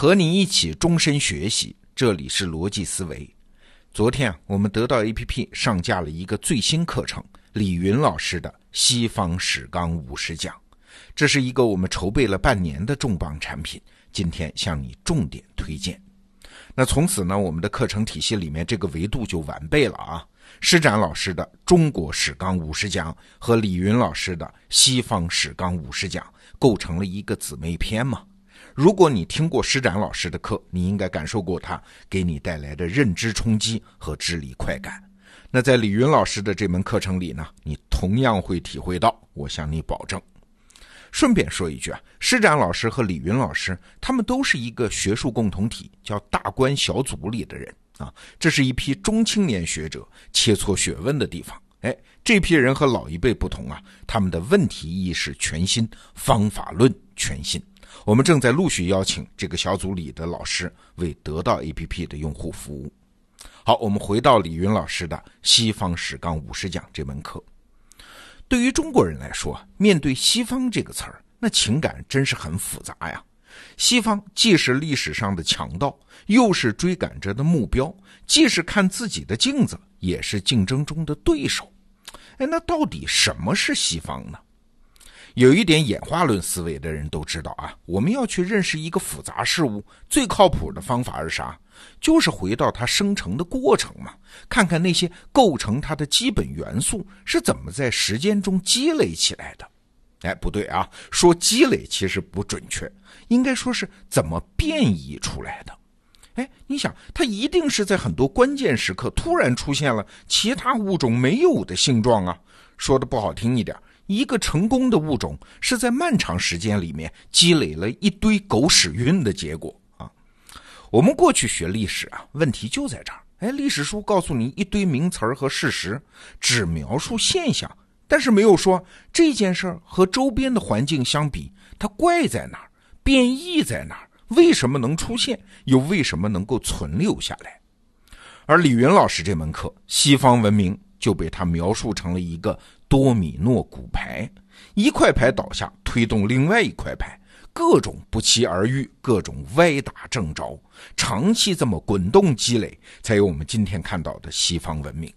和你一起终身学习，这里是逻辑思维。昨天啊，我们得到 APP 上架了一个最新课程，李云老师的《西方史纲五十讲》，这是一个我们筹备了半年的重磅产品，今天向你重点推荐。那从此呢，我们的课程体系里面这个维度就完备了啊。施展老师的《中国史纲五十讲》和李云老师的《西方史纲五十讲》构成了一个姊妹篇嘛。如果你听过施展老师的课，你应该感受过他给你带来的认知冲击和智力快感。那在李云老师的这门课程里呢，你同样会体会到，我向你保证。顺便说一句啊，施展老师和李云老师他们都是一个学术共同体，叫大观小组里的人啊。这是一批中青年学者切磋学问的地方。哎，这批人和老一辈不同啊，他们的问题意识全新，方法论全新。我们正在陆续邀请这个小组里的老师为得到 APP 的用户服务。好，我们回到李云老师的《西方史纲五十讲》这门课。对于中国人来说，面对“西方”这个词儿，那情感真是很复杂呀。西方既是历史上的强盗，又是追赶着的目标；既是看自己的镜子，也是竞争中的对手。哎，那到底什么是西方呢？有一点演化论思维的人都知道啊，我们要去认识一个复杂事物，最靠谱的方法是啥？就是回到它生成的过程嘛，看看那些构成它的基本元素是怎么在时间中积累起来的。哎，不对啊，说积累其实不准确，应该说是怎么变异出来的。哎，你想，它一定是在很多关键时刻突然出现了其他物种没有的性状啊。说的不好听一点。一个成功的物种是在漫长时间里面积累了一堆狗屎运的结果啊！我们过去学历史啊，问题就在这儿。哎，历史书告诉你一堆名词儿和事实，只描述现象，但是没有说这件事儿和周边的环境相比，它怪在哪儿，变异在哪儿，为什么能出现，又为什么能够存留下来？而李云老师这门课，西方文明就被他描述成了一个。多米诺骨牌，一块牌倒下，推动另外一块牌，各种不期而遇，各种歪打正着，长期这么滚动积累，才有我们今天看到的西方文明。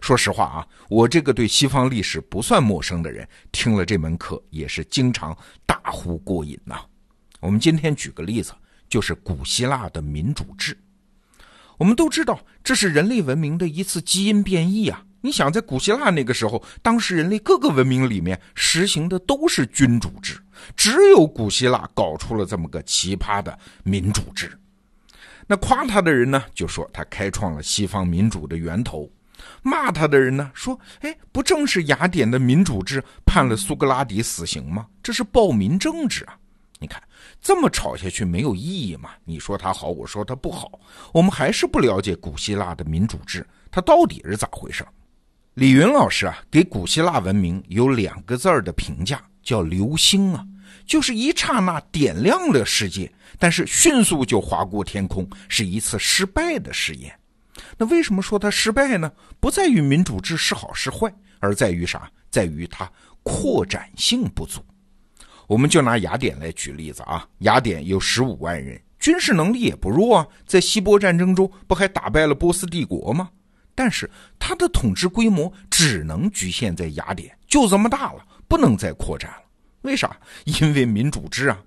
说实话啊，我这个对西方历史不算陌生的人，听了这门课也是经常大呼过瘾呐。我们今天举个例子，就是古希腊的民主制。我们都知道，这是人类文明的一次基因变异啊。你想，在古希腊那个时候，当时人类各个文明里面实行的都是君主制，只有古希腊搞出了这么个奇葩的民主制。那夸他的人呢，就说他开创了西方民主的源头；骂他的人呢，说：“哎，不正是雅典的民主制判了苏格拉底死刑吗？这是暴民政治啊！”你看，这么吵下去没有意义嘛？你说他好，我说他不好，我们还是不了解古希腊的民主制，它到底是咋回事？李云老师啊，给古希腊文明有两个字儿的评价，叫流星啊，就是一刹那点亮了世界，但是迅速就划过天空，是一次失败的试验。那为什么说它失败呢？不在于民主制是好是坏，而在于啥？在于它扩展性不足。我们就拿雅典来举例子啊，雅典有十五万人，军事能力也不弱啊，在希波战争中不还打败了波斯帝国吗？但是它的统治规模只能局限在雅典，就这么大了，不能再扩展了。为啥？因为民主制啊！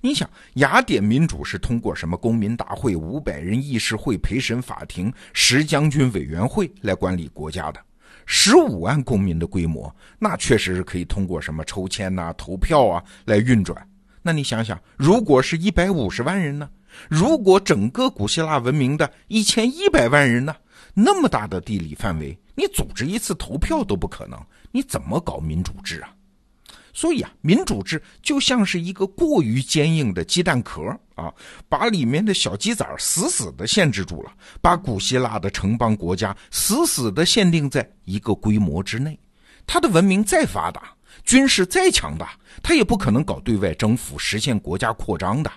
你想，雅典民主是通过什么公民大会、五百人议事会、陪审法庭、十将军委员会来管理国家的。十五万公民的规模，那确实是可以通过什么抽签呐、投票啊来运转。那你想想，如果是一百五十万人呢？如果整个古希腊文明的一千一百万人呢？那么大的地理范围，你组织一次投票都不可能，你怎么搞民主制啊？所以啊，民主制就像是一个过于坚硬的鸡蛋壳啊，把里面的小鸡仔死死的限制住了，把古希腊的城邦国家死死的限定在一个规模之内。它的文明再发达，军事再强大，它也不可能搞对外征服，实现国家扩张的。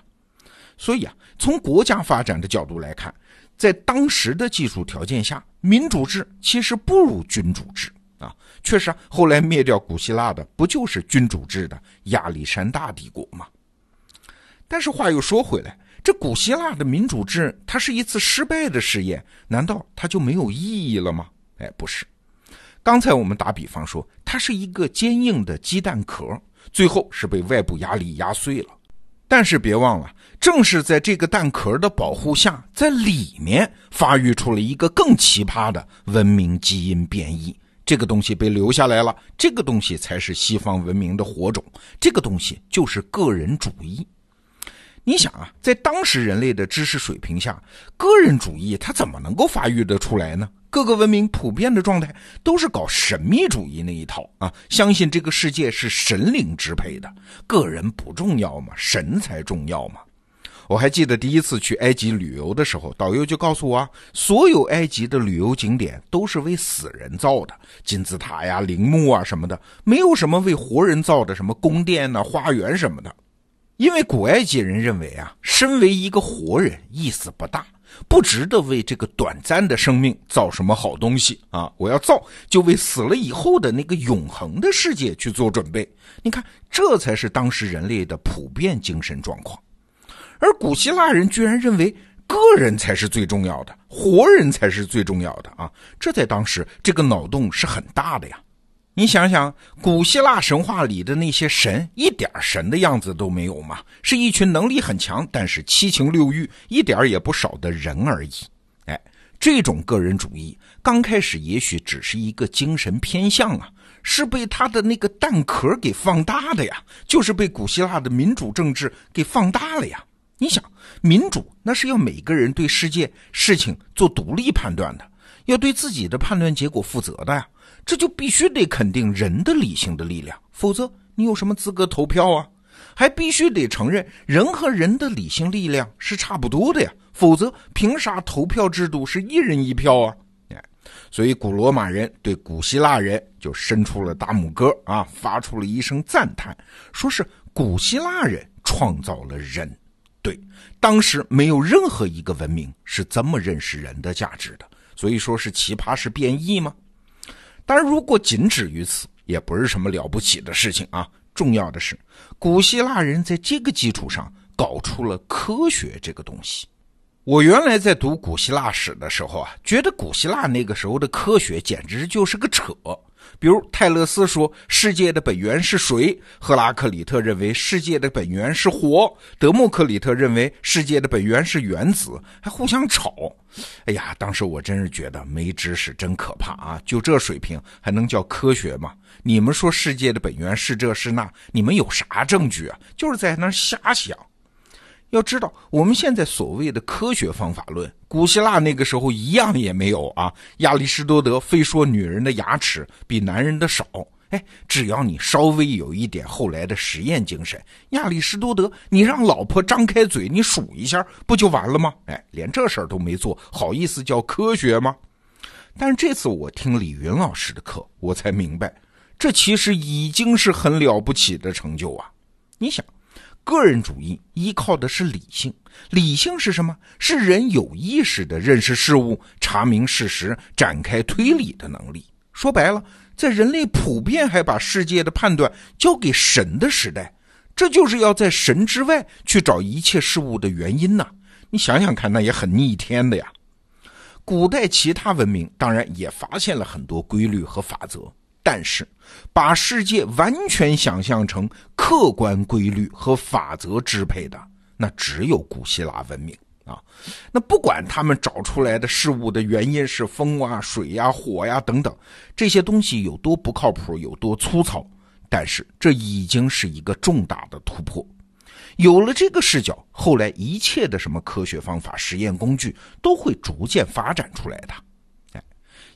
所以啊，从国家发展的角度来看。在当时的技术条件下，民主制其实不如君主制啊。确实，后来灭掉古希腊的不就是君主制的亚历山大帝国吗？但是话又说回来，这古希腊的民主制，它是一次失败的试验，难道它就没有意义了吗？哎，不是。刚才我们打比方说，它是一个坚硬的鸡蛋壳，最后是被外部压力压碎了。但是别忘了，正是在这个蛋壳的保护下，在里面发育出了一个更奇葩的文明基因变异。这个东西被留下来了，这个东西才是西方文明的火种。这个东西就是个人主义。你想啊，在当时人类的知识水平下，个人主义它怎么能够发育得出来呢？各个文明普遍的状态都是搞神秘主义那一套啊，相信这个世界是神灵支配的，个人不重要嘛，神才重要嘛。我还记得第一次去埃及旅游的时候，导游就告诉我啊，所有埃及的旅游景点都是为死人造的，金字塔呀、陵墓啊什么的，没有什么为活人造的，什么宫殿呐、花园什么的。因为古埃及人认为啊，身为一个活人意思不大，不值得为这个短暂的生命造什么好东西啊！我要造，就为死了以后的那个永恒的世界去做准备。你看，这才是当时人类的普遍精神状况。而古希腊人居然认为个人才是最重要的，活人才是最重要的啊！这在当时这个脑洞是很大的呀。你想想，古希腊神话里的那些神，一点神的样子都没有嘛，是一群能力很强，但是七情六欲一点也不少的人而已。哎，这种个人主义刚开始也许只是一个精神偏向啊，是被他的那个蛋壳给放大的呀，就是被古希腊的民主政治给放大了呀。你想，民主那是要每个人对世界事情做独立判断的，要对自己的判断结果负责的呀。这就必须得肯定人的理性的力量，否则你有什么资格投票啊？还必须得承认人和人的理性力量是差不多的呀，否则凭啥投票制度是一人一票啊？哎，所以古罗马人对古希腊人就伸出了大拇哥啊，发出了一声赞叹，说是古希腊人创造了人。对，当时没有任何一个文明是这么认识人的价值的，所以说是奇葩是变异吗？当然，如果仅止于此，也不是什么了不起的事情啊。重要的是，古希腊人在这个基础上搞出了科学这个东西。我原来在读古希腊史的时候啊，觉得古希腊那个时候的科学简直就是个扯。比如泰勒斯说世界的本源是水，赫拉克里特认为世界的本源是火，德谟克里特认为世界的本源是原子，还互相吵。哎呀，当时我真是觉得没知识真可怕啊！就这水平还能叫科学吗？你们说世界的本源是这是那，你们有啥证据啊？就是在那瞎想。要知道，我们现在所谓的科学方法论，古希腊那个时候一样也没有啊。亚里士多德非说女人的牙齿比男人的少，哎，只要你稍微有一点后来的实验精神，亚里士多德，你让老婆张开嘴，你数一下，不就完了吗？哎，连这事儿都没做好意思叫科学吗？但是这次我听李云老师的课，我才明白，这其实已经是很了不起的成就啊！你想。个人主义依靠的是理性，理性是什么？是人有意识的认识事物、查明事实、展开推理的能力。说白了，在人类普遍还把世界的判断交给神的时代，这就是要在神之外去找一切事物的原因呐。你想想看，那也很逆天的呀。古代其他文明当然也发现了很多规律和法则。但是，把世界完全想象成客观规律和法则支配的，那只有古希腊文明啊。那不管他们找出来的事物的原因是风啊、水呀、火呀等等，这些东西有多不靠谱、有多粗糙，但是这已经是一个重大的突破。有了这个视角，后来一切的什么科学方法、实验工具都会逐渐发展出来的。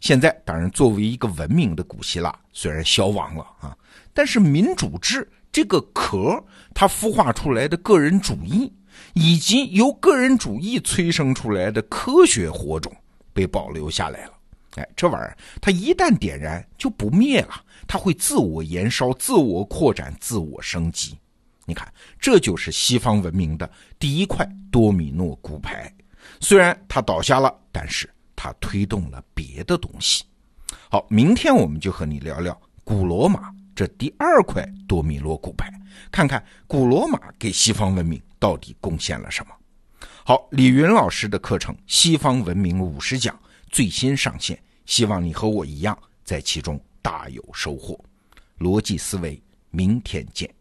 现在当然，作为一个文明的古希腊，虽然消亡了啊，但是民主制这个壳，它孵化出来的个人主义，以及由个人主义催生出来的科学火种，被保留下来了。哎，这玩意儿它一旦点燃就不灭了，它会自我燃烧、自我扩展、自我升级。你看，这就是西方文明的第一块多米诺骨牌。虽然它倒下了，但是。他推动了别的东西。好明天我们就和你聊聊古罗马这第二块多米诺骨牌看看古罗马给西方文明到底贡献了什么。好李云老师的课程西方文明五十讲最新上线希望你和我一样在其中大有收获。逻辑思维明天见。